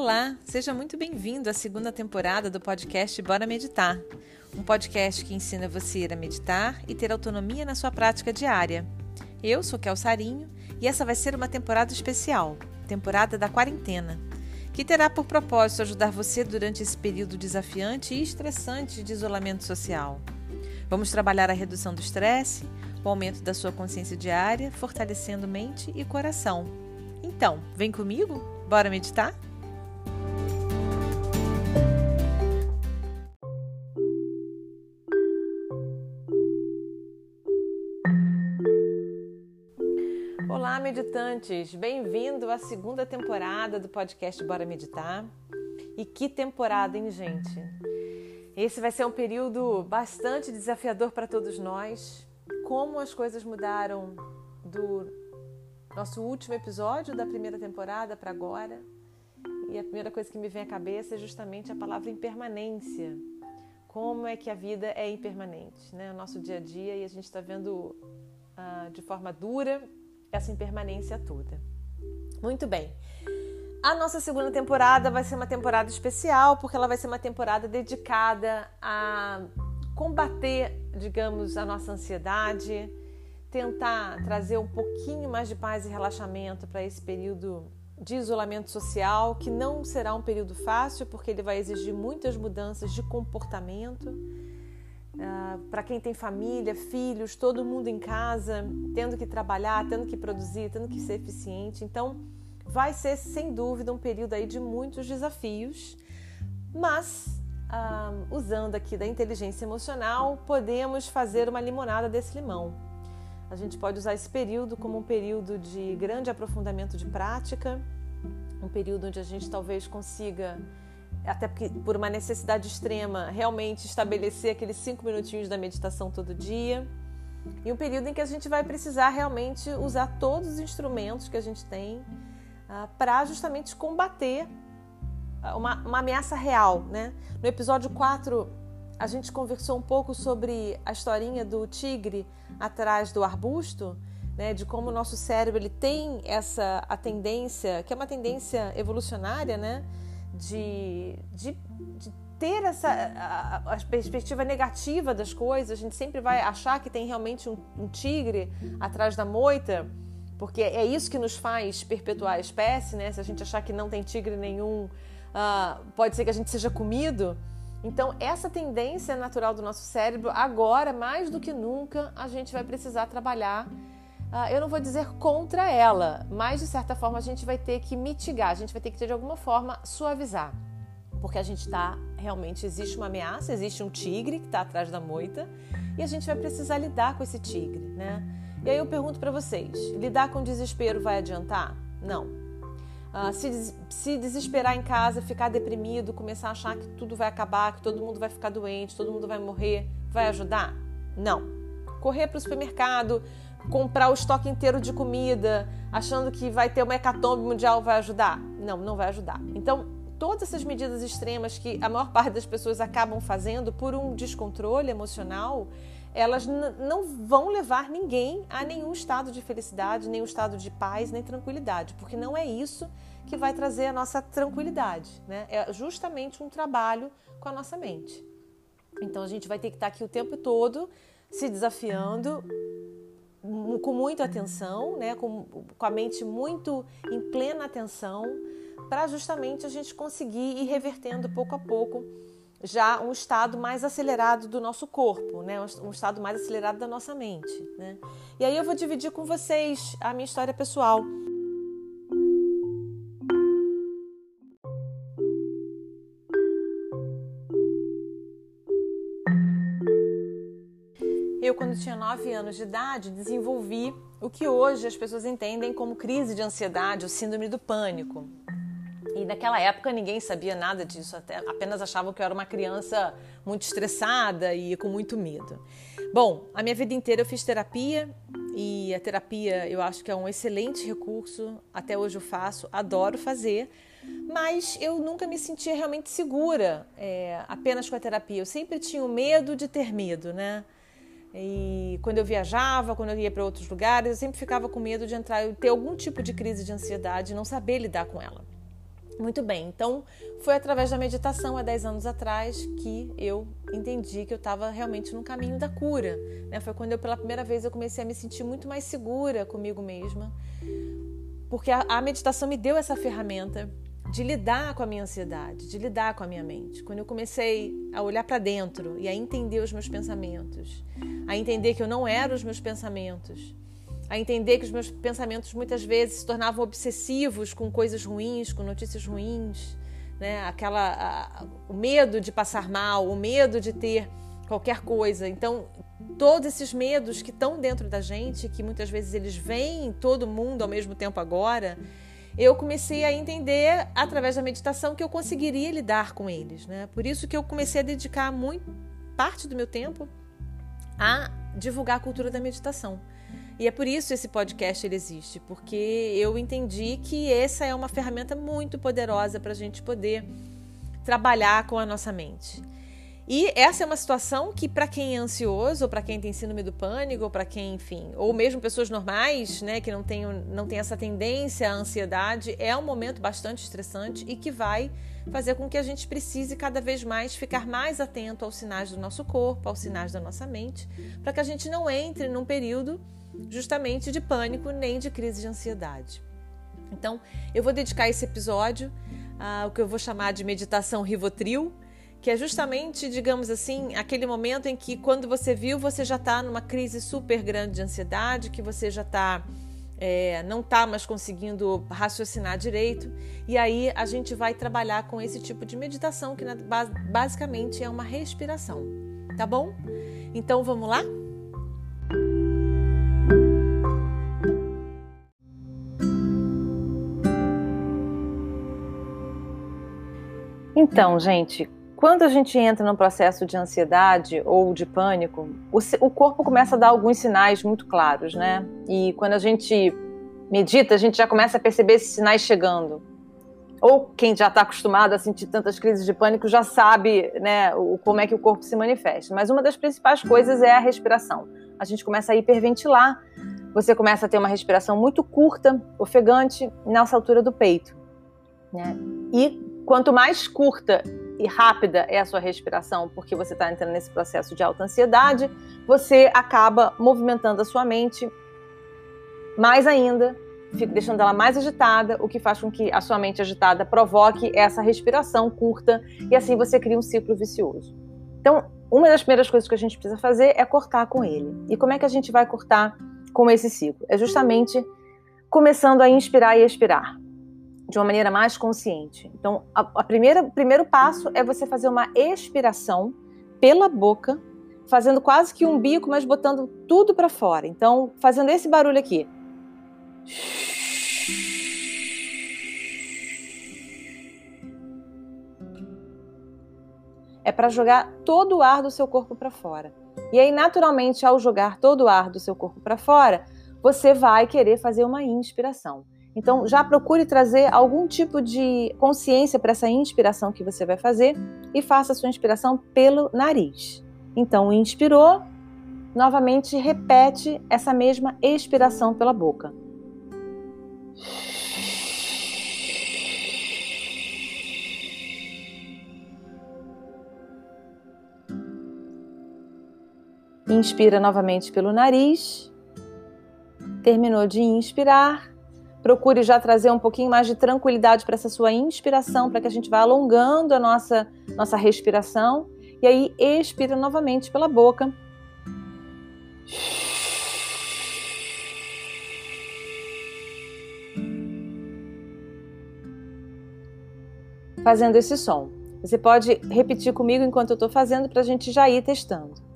Olá, seja muito bem-vindo à segunda temporada do podcast Bora Meditar, um podcast que ensina você a meditar e ter autonomia na sua prática diária. Eu sou Kel Sarinho e essa vai ser uma temporada especial, temporada da quarentena, que terá por propósito ajudar você durante esse período desafiante e estressante de isolamento social. Vamos trabalhar a redução do estresse, o aumento da sua consciência diária, fortalecendo mente e coração. Então, vem comigo? Bora meditar? Meditantes! Bem-vindo à segunda temporada do podcast Bora Meditar. E que temporada, hein, gente? Esse vai ser um período bastante desafiador para todos nós. Como as coisas mudaram do nosso último episódio da primeira temporada para agora. E a primeira coisa que me vem à cabeça é justamente a palavra impermanência. Como é que a vida é impermanente, né? O nosso dia a dia e a gente está vendo uh, de forma dura essa impermanência toda. Muito bem. A nossa segunda temporada vai ser uma temporada especial, porque ela vai ser uma temporada dedicada a combater, digamos, a nossa ansiedade, tentar trazer um pouquinho mais de paz e relaxamento para esse período de isolamento social, que não será um período fácil, porque ele vai exigir muitas mudanças de comportamento Uh, para quem tem família, filhos, todo mundo em casa, tendo que trabalhar, tendo que produzir, tendo que ser eficiente. Então, vai ser sem dúvida um período aí de muitos desafios, mas uh, usando aqui da inteligência emocional, podemos fazer uma limonada desse limão. A gente pode usar esse período como um período de grande aprofundamento de prática, um período onde a gente talvez consiga até porque por uma necessidade extrema, realmente estabelecer aqueles cinco minutinhos da meditação todo dia. E um período em que a gente vai precisar realmente usar todos os instrumentos que a gente tem uh, para justamente combater uma, uma, ameaça real. Né? No episódio 4, a gente conversou um pouco sobre a historinha do tigre atrás do arbusto, né? de como o nosso cérebro ele tem essa a tendência, que é uma tendência evolucionária, né? De, de, de ter essa a, a, perspectiva negativa das coisas, a gente sempre vai achar que tem realmente um, um, tigre atrás da moita, porque é isso que nos faz perpetuar a espécie, né? Se a gente achar que não tem tigre nenhum, uh, pode ser que a gente seja comido. Então, essa tendência natural do nosso cérebro, agora, mais do que nunca, a gente vai precisar trabalhar eu não vou dizer contra ela, mas de certa forma a gente vai ter que mitigar, a gente vai ter que de alguma forma suavizar, porque a gente está realmente existe uma ameaça, existe um tigre que está atrás da moita e a gente vai precisar lidar com esse tigre, né? E aí eu pergunto para vocês: lidar com desespero vai adiantar? Não. Uh, se, se desesperar em casa, ficar deprimido, começar a achar que tudo vai acabar, que todo mundo vai ficar doente, todo mundo vai morrer, vai ajudar? Não. Correr para o supermercado, comprar o estoque inteiro de comida, achando que vai ter uma hecatombe mundial, vai ajudar? Não, não vai ajudar. Então, todas essas medidas extremas que a maior parte das pessoas acabam fazendo por um descontrole emocional, elas não vão levar ninguém a nenhum estado de felicidade, nenhum estado de paz, nem tranquilidade, porque não é isso que vai trazer a nossa tranquilidade, né? É justamente um trabalho com a nossa mente. Então a gente vai ter que estar aqui o tempo todo se desafiando com muita atenção, né, com, com a mente muito em plena atenção, para justamente a gente conseguir ir revertendo pouco a pouco já um estado mais acelerado do nosso corpo, né? um estado mais acelerado da nossa mente. Né? E aí eu vou dividir com vocês a minha história pessoal. Quando tinha 9 anos de idade, desenvolvi o que hoje as pessoas entendem como crise de ansiedade ou síndrome do pânico. E naquela época ninguém sabia nada disso, apenas achavam que eu era uma criança muito estressada e com muito medo. Bom, a minha vida inteira eu fiz terapia e a terapia eu acho que é um excelente recurso, até hoje eu faço, adoro fazer, mas eu nunca me sentia realmente segura é, apenas com a terapia. Eu sempre tinha o medo de ter medo, né? E quando eu viajava, quando eu ia para outros lugares, eu sempre ficava com medo de entrar, ter algum tipo de crise de ansiedade e não saber lidar com ela. Muito bem, então foi através da meditação há 10 anos atrás que eu entendi que eu estava realmente no caminho da cura. Né? Foi quando eu, pela primeira vez, eu comecei a me sentir muito mais segura comigo mesma, porque a, a meditação me deu essa ferramenta de lidar com a minha ansiedade, de lidar com a minha mente. Quando eu comecei a olhar para dentro e a entender os meus pensamentos, a entender que eu não era os meus pensamentos, a entender que os meus pensamentos muitas vezes se tornavam obsessivos com coisas ruins, com notícias ruins, né? Aquela a, o medo de passar mal, o medo de ter qualquer coisa. Então, todos esses medos que estão dentro da gente, que muitas vezes eles vêm todo mundo ao mesmo tempo agora, eu comecei a entender através da meditação que eu conseguiria lidar com eles, né? Por isso que eu comecei a dedicar muito parte do meu tempo a divulgar a cultura da meditação. E é por isso esse podcast ele existe, porque eu entendi que essa é uma ferramenta muito poderosa para a gente poder trabalhar com a nossa mente. E essa é uma situação que, para quem é ansioso, ou para quem tem síndrome do pânico, ou para quem, enfim, ou mesmo pessoas normais, né, que não tem, não tem essa tendência à ansiedade, é um momento bastante estressante e que vai fazer com que a gente precise cada vez mais ficar mais atento aos sinais do nosso corpo, aos sinais da nossa mente, para que a gente não entre num período justamente de pânico nem de crise de ansiedade. Então, eu vou dedicar esse episódio ao que eu vou chamar de meditação Rivotril, que é justamente, digamos assim, aquele momento em que quando você viu, você já está numa crise super grande de ansiedade, que você já está é, não está mais conseguindo raciocinar direito. E aí a gente vai trabalhar com esse tipo de meditação, que basicamente é uma respiração. Tá bom? Então vamos lá? Então, gente, quando a gente entra num processo de ansiedade ou de pânico, o, o, corpo começa a dar alguns sinais muito claros, né? E quando a gente medita, a gente já começa a perceber esses sinais chegando. Ou quem já está acostumado a sentir tantas crises de pânico já sabe, né, o, como é que o corpo se manifesta. Mas uma das principais coisas é a respiração. A gente começa a hiperventilar, você começa a ter uma respiração muito curta, ofegante, nessa altura do peito. Né? E quanto mais curta e rápida é a sua respiração, porque você está entrando nesse processo de alta ansiedade, você acaba movimentando a sua mente mais ainda, fica deixando ela mais agitada, o que faz com que a sua mente agitada provoque essa respiração curta e assim você cria um ciclo vicioso. Então, uma das primeiras coisas que a gente precisa fazer é cortar com ele. E como é que a gente vai cortar com esse ciclo? É justamente começando a inspirar e expirar de uma maneira mais consciente. Então, a, a primeira, primeiro passo é você fazer uma expiração pela boca, fazendo quase que um bico, mas botando tudo para fora. Então, fazendo esse barulho aqui. É para jogar todo o ar do seu corpo para fora. E aí, naturalmente, ao jogar todo o ar do seu corpo para fora, você vai querer fazer uma inspiração. Então, já procure trazer algum tipo de consciência para essa inspiração que você vai fazer e faça a sua inspiração pelo nariz. Então, inspirou, novamente repete essa mesma expiração pela boca. Inspira novamente pelo nariz. Terminou de inspirar, Procure já trazer um pouquinho mais de tranquilidade para essa sua inspiração, para que a gente vá alongando a nossa, nossa respiração. E aí, expira novamente pela boca. Fazendo esse som. Você pode repetir comigo enquanto eu estou fazendo para a gente já ir testando.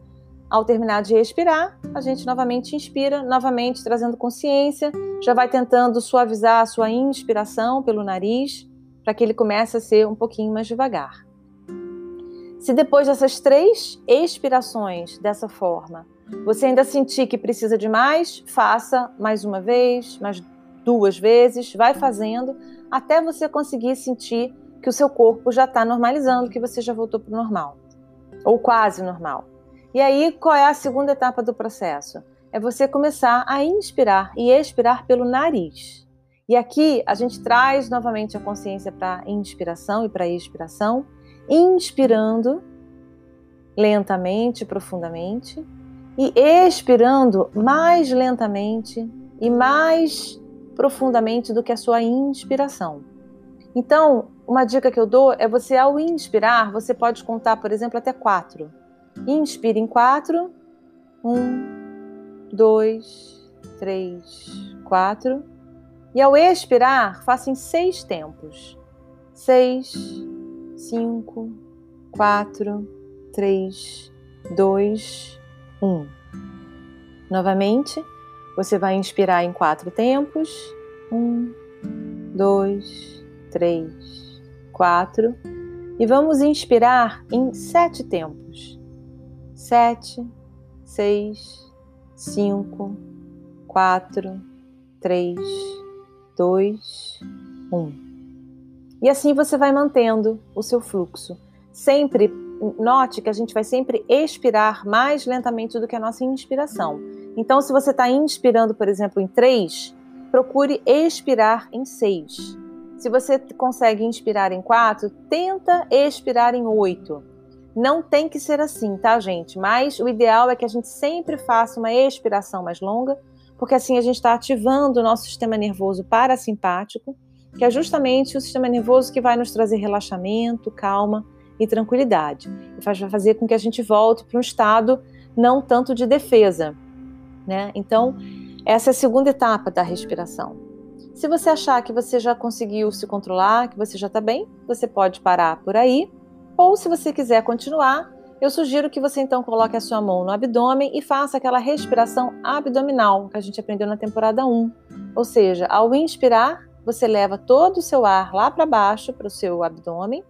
Ao terminar de respirar, a gente novamente inspira, novamente trazendo consciência, já vai tentando suavizar a sua inspiração pelo nariz, para que ele comece a ser um pouquinho mais devagar. Se depois dessas três expirações dessa forma, você ainda sentir que precisa de mais, faça mais uma vez, mais duas vezes, vai fazendo até você conseguir sentir que o seu corpo já está normalizando, que você já voltou para o normal, ou quase normal. E aí, qual é a segunda etapa do processo? É você começar a inspirar e expirar pelo nariz. E aqui a gente traz novamente a consciência para inspiração e para expiração, inspirando lentamente, profundamente, e expirando mais lentamente e mais profundamente do que a sua inspiração. Então, uma dica que eu dou é você, ao inspirar, você pode contar, por exemplo, até quatro. Inspire em quatro. Um, dois, três, quatro. E ao expirar, faça em seis tempos. Seis, cinco, quatro, três, dois, um. Novamente, você vai inspirar em quatro tempos. Um, dois, três, quatro. E vamos inspirar em sete tempos. Sete, seis, cinco, quatro, três, dois, um. E assim você vai mantendo o seu fluxo. Sempre note que a gente vai sempre expirar mais lentamente do que a nossa inspiração. Então, se você está inspirando, por exemplo, em três, procure expirar em seis. Se você consegue inspirar em quatro, tenta expirar em oito. Não tem que ser assim, tá, gente? Mas o ideal é que a gente sempre faça uma expiração mais longa, porque assim a gente está ativando o nosso sistema nervoso parasimpático, que é justamente o sistema nervoso que vai nos trazer relaxamento, calma e tranquilidade. E vai fazer com que a gente volte para um estado não tanto de defesa, né? Então, essa é a segunda etapa da respiração. Se você achar que você já conseguiu se controlar, que você já está bem, você pode parar por aí. Ou se você quiser continuar, eu sugiro que você então coloque a sua mão no abdômen e faça aquela respiração abdominal que a gente aprendeu na temporada 1. Ou seja, ao inspirar, você leva todo o seu ar lá para baixo, para o seu abdômen.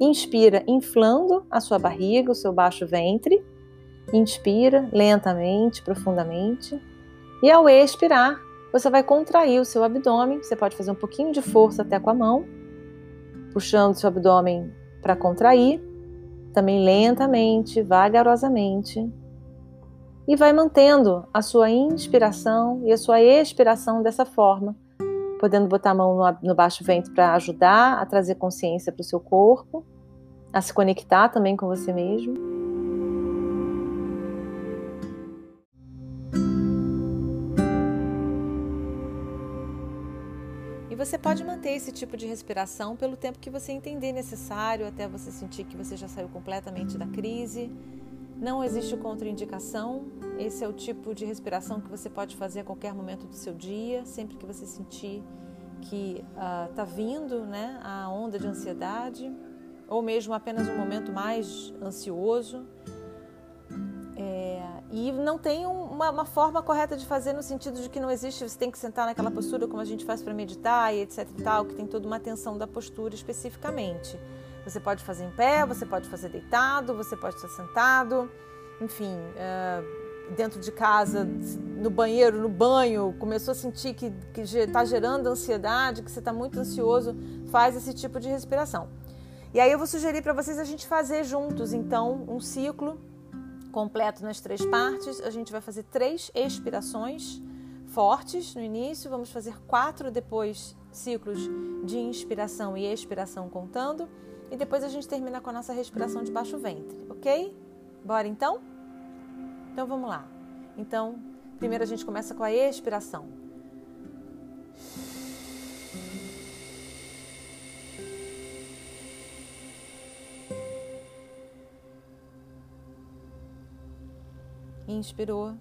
Inspira, inflando a sua barriga, o seu baixo ventre. Inspira lentamente, profundamente. E ao expirar, você vai contrair o seu abdômen. Você pode fazer um pouquinho de força até com a mão, puxando o seu abdômen para contrair, também lentamente, vagarosamente. E vai mantendo a sua inspiração e a sua expiração dessa forma, podendo botar a mão no, baixo ventre para ajudar a trazer consciência para o seu corpo, a se conectar também com você mesmo. Você pode manter esse tipo de respiração pelo tempo que você entender necessário, até você sentir que você já saiu completamente da crise. Não existe contraindicação. Esse é o tipo de respiração que você pode fazer a qualquer momento do seu dia, sempre que você sentir que está ah, uh, vindo né, a onda de ansiedade, ou mesmo apenas um momento mais ansioso. É, e não tem uma, uma, forma correta de fazer no sentido de que não existe, você tem que sentar naquela postura como a gente faz para meditar e etc e tal, que tem toda uma atenção da postura especificamente. Você pode fazer em pé, você pode fazer deitado, você pode estar sentado, enfim, uh, dentro de casa, no banheiro, no banho, começou a sentir que está gerando ansiedade, que você está muito ansioso, faz esse tipo de respiração. E aí eu vou sugerir para vocês a gente fazer juntos, então, um ciclo completo nas três partes. A gente vai fazer três expirações fortes no início, vamos fazer quatro depois ciclos de inspiração e expiração contando, e depois a gente termina com a nossa respiração de baixo ventre, ok? Bora então? Então vamos lá. Então, primeiro a gente começa com a expiração. Inspirou.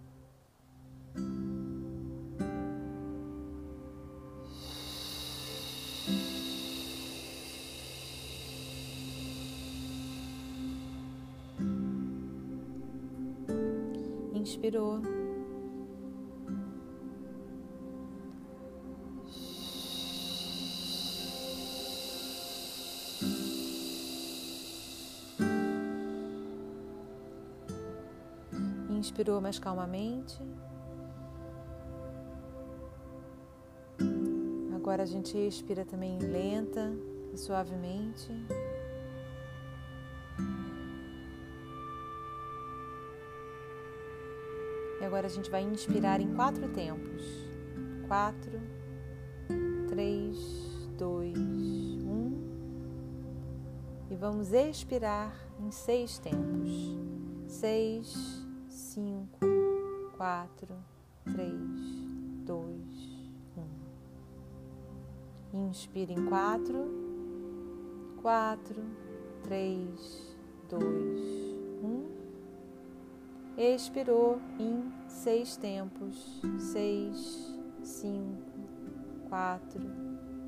Inspirou. Inspirou mais calmamente. Agora a gente expira também lenta e suavemente. E agora a gente vai inspirar em quatro tempos. Quatro, três, dois, um. E vamos expirar em seis tempos. Seis, cinco, quatro, três, dois, um. Inspire em quatro, quatro, três, dois, um. Expirou em seis tempos. Seis, cinco, quatro,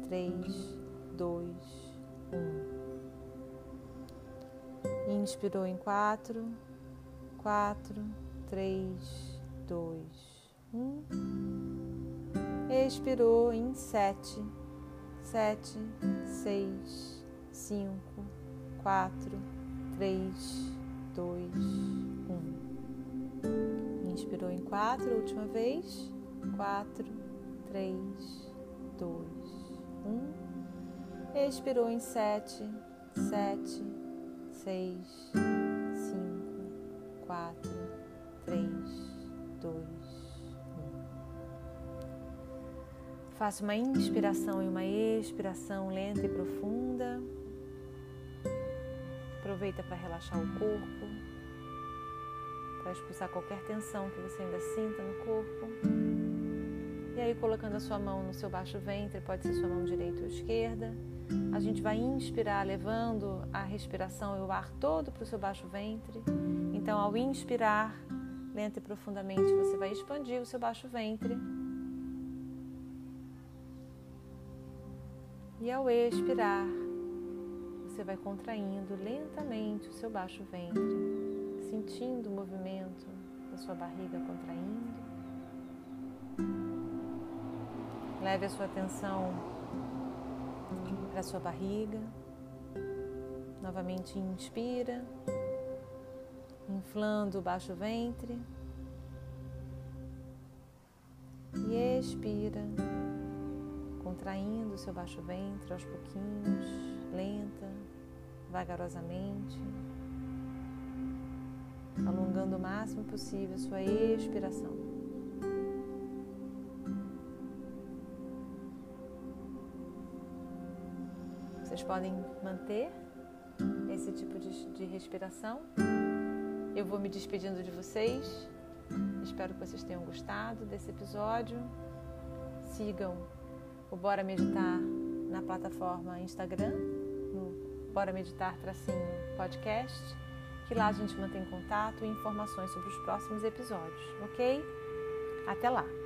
três, dois, um. Inspirou em quatro, quatro, três, dois, um. Expirou em sete, sete, seis, cinco, quatro, três, dois, um. Inspirou em quatro, última vez. Quatro, três, dois, um. Expirou em sete, sete, seis, cinco, quatro, três, dois, um. Faça uma inspiração e uma expiração lenta e profunda. Aproveita para relaxar o corpo, para expulsar qualquer tensão que você ainda sinta no corpo. E aí, colocando a sua mão no seu baixo ventre, pode ser sua mão direita ou esquerda. A gente vai inspirar, levando a respiração e o ar todo para o seu baixo ventre. Então, ao inspirar, lenta e profundamente, você vai expandir o seu baixo ventre. E ao expirar, você vai contraindo lentamente o seu baixo ventre, sentindo o movimento da sua barriga contraindo. Leve a sua atenção para a sua barriga. Novamente inspira, inflando o baixo ventre. E expira, contraindo o seu baixo ventre aos pouquinhos, lenta, vagarosamente, alongando o máximo possível sua expiração. Vocês podem manter esse tipo de, de respiração. Eu vou me despedindo de vocês. Espero que vocês tenham gostado desse episódio. Sigam o Bora Meditar na plataforma Instagram, no Bora Meditar Tracinho Podcast, que lá a gente mantém contato e informações sobre os próximos episódios, ok? Até lá!